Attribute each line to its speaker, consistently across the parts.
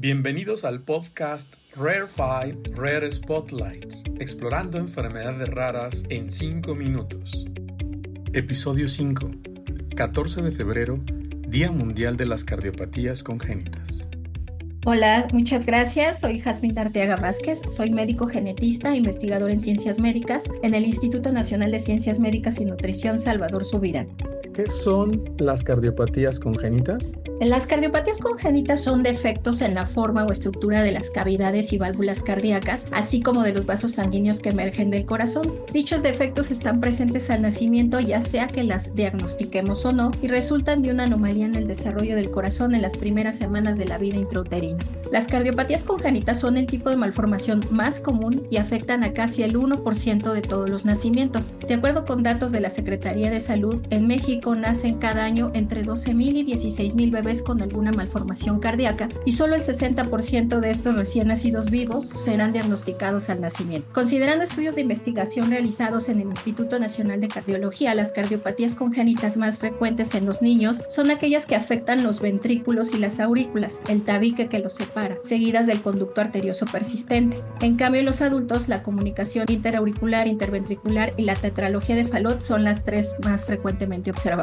Speaker 1: Bienvenidos al podcast Rare 5 Rare Spotlights, explorando enfermedades raras en 5 minutos. Episodio 5, 14 de febrero, Día Mundial de las Cardiopatías Congénitas.
Speaker 2: Hola, muchas gracias. Soy Jasmine Arteaga Vázquez. Soy médico genetista, investigador en ciencias médicas en el Instituto Nacional de Ciencias Médicas y Nutrición Salvador Subirán.
Speaker 1: ¿Qué son las cardiopatías congénitas?
Speaker 2: Las cardiopatías congénitas son defectos en la forma o estructura de las cavidades y válvulas cardíacas, así como de los vasos sanguíneos que emergen del corazón. Dichos defectos están presentes al nacimiento, ya sea que las diagnostiquemos o no, y resultan de una anomalía en el desarrollo del corazón en las primeras semanas de la vida intrauterina. Las cardiopatías congénitas son el tipo de malformación más común y afectan a casi el 1% de todos los nacimientos. De acuerdo con datos de la Secretaría de Salud, en México nacen cada año entre 12.000 y 16.000 bebés con alguna malformación cardíaca y solo el 60% de estos recién nacidos vivos serán diagnosticados al nacimiento. Considerando estudios de investigación realizados en el Instituto Nacional de Cardiología, las cardiopatías congénitas más frecuentes en los niños son aquellas que afectan los ventrículos y las aurículas, el tabique que los separa, seguidas del conducto arterioso persistente. En cambio, en los adultos, la comunicación interauricular, interventricular y la tetralogía de Fallot son las tres más frecuentemente observadas.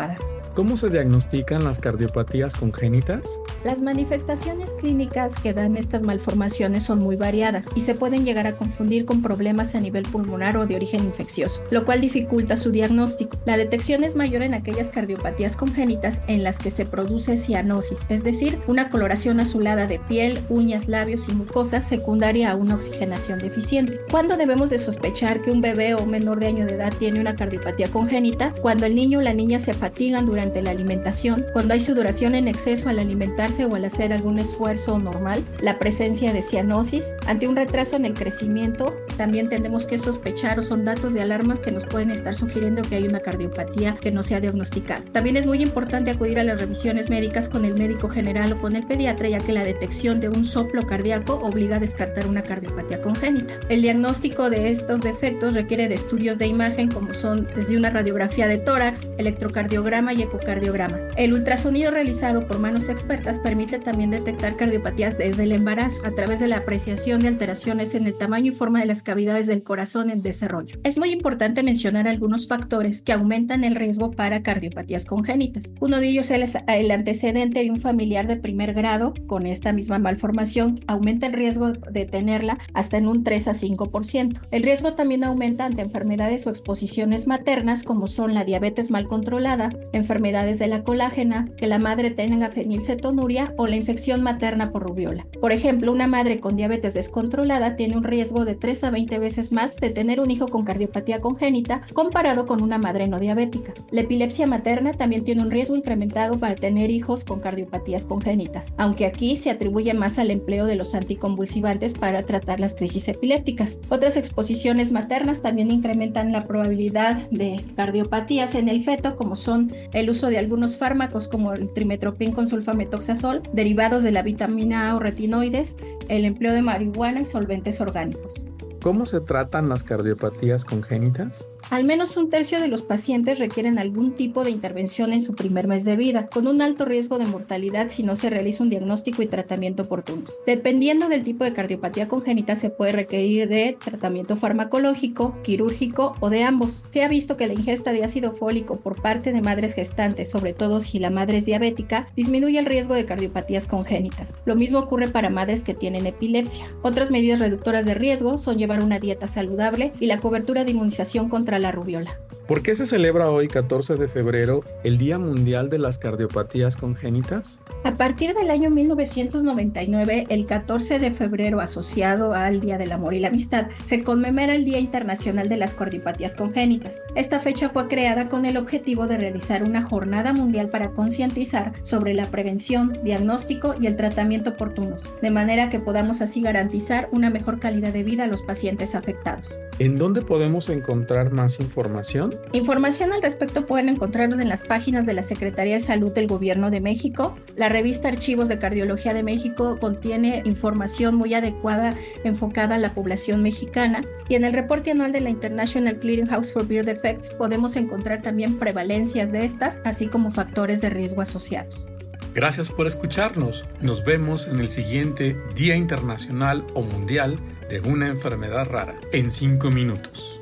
Speaker 1: ¿Cómo se diagnostican las cardiopatías congénitas?
Speaker 2: Las manifestaciones clínicas que dan estas malformaciones son muy variadas y se pueden llegar a confundir con problemas a nivel pulmonar o de origen infeccioso, lo cual dificulta su diagnóstico. La detección es mayor en aquellas cardiopatías congénitas en las que se produce cianosis, es decir, una coloración azulada de piel, uñas, labios y mucosas secundaria a una oxigenación deficiente. ¿Cuándo debemos de sospechar que un bebé o menor de año de edad tiene una cardiopatía congénita? Cuando el niño o la niña se fatigan durante la alimentación, cuando hay sudoración en exceso al alimentarse o al hacer algún esfuerzo normal, la presencia de cianosis. Ante un retraso en el crecimiento, también tenemos que sospechar o son datos de alarmas que nos pueden estar sugiriendo que hay una cardiopatía que no se ha diagnosticado. También es muy importante acudir a las revisiones médicas con el médico general o con el pediatra, ya que la detección de un soplo cardíaco obliga a descartar una cardiopatía congénita. El diagnóstico de estos defectos requiere de estudios de imagen como son desde una radiografía de tórax, electrocardiograma y ecocardiograma. El ultrasonido realizado por manos expertas permite también detectar cardiopatías desde el embarazo a través de la apreciación de alteraciones en el tamaño y forma de las cavidades del corazón en desarrollo. Es muy importante mencionar algunos factores que aumentan el riesgo para cardiopatías congénitas. Uno de ellos es el antecedente de un familiar de primer grado con esta misma malformación, aumenta el riesgo de tenerla hasta en un 3 a 5%. El riesgo también aumenta ante enfermedades o exposiciones maternas como son la diabetes mal controlada, enfermedades de la colágena, que la madre tenga fenilcetonuria o la infección materna por rubiola. Por ejemplo, una madre con diabetes descontrolada tiene un riesgo de 3 a 20 veces más de tener un hijo con cardiopatía congénita comparado con una madre no diabética. La epilepsia materna también tiene un riesgo incrementado para tener hijos con cardiopatías congénitas, aunque aquí se atribuye más al empleo de los anticonvulsivantes para tratar las crisis epilépticas. Otras exposiciones maternas también incrementan la probabilidad de cardiopatías en el feto, como son el uso de algunos fármacos como el trimetropin con sulfametoxazol, derivados de la vitamina A o retinoides, el empleo de marihuana y solventes orgánicos.
Speaker 1: ¿Cómo se tratan las cardiopatías congénitas?
Speaker 2: Al menos un tercio de los pacientes requieren algún tipo de intervención en su primer mes de vida, con un alto riesgo de mortalidad si no se realiza un diagnóstico y tratamiento oportunos. Dependiendo del tipo de cardiopatía congénita, se puede requerir de tratamiento farmacológico, quirúrgico o de ambos. Se ha visto que la ingesta de ácido fólico por parte de madres gestantes, sobre todo si la madre es diabética, disminuye el riesgo de cardiopatías congénitas. Lo mismo ocurre para madres que tienen epilepsia. Otras medidas reductoras de riesgo son llevar una dieta saludable y la cobertura de inmunización contra la rubiola.
Speaker 1: ¿Por qué se celebra hoy, 14 de febrero, el Día Mundial de las Cardiopatías Congénitas?
Speaker 2: A partir del año 1999, el 14 de febrero, asociado al Día del Amor y la Amistad, se conmemora el Día Internacional de las Cardiopatías Congénitas. Esta fecha fue creada con el objetivo de realizar una jornada mundial para concientizar sobre la prevención, diagnóstico y el tratamiento oportunos, de manera que podamos así garantizar una mejor calidad de vida a los pacientes afectados.
Speaker 1: ¿En dónde podemos encontrar más información?
Speaker 2: Información al respecto pueden encontrarnos en las páginas de la Secretaría de Salud del Gobierno de México. La revista Archivos de Cardiología de México contiene información muy adecuada enfocada a la población mexicana. Y en el reporte anual de la International Clearinghouse for Beer Defects podemos encontrar también prevalencias de estas, así como factores de riesgo asociados.
Speaker 1: Gracias por escucharnos. Nos vemos en el siguiente Día Internacional o Mundial de una enfermedad rara en 5 minutos.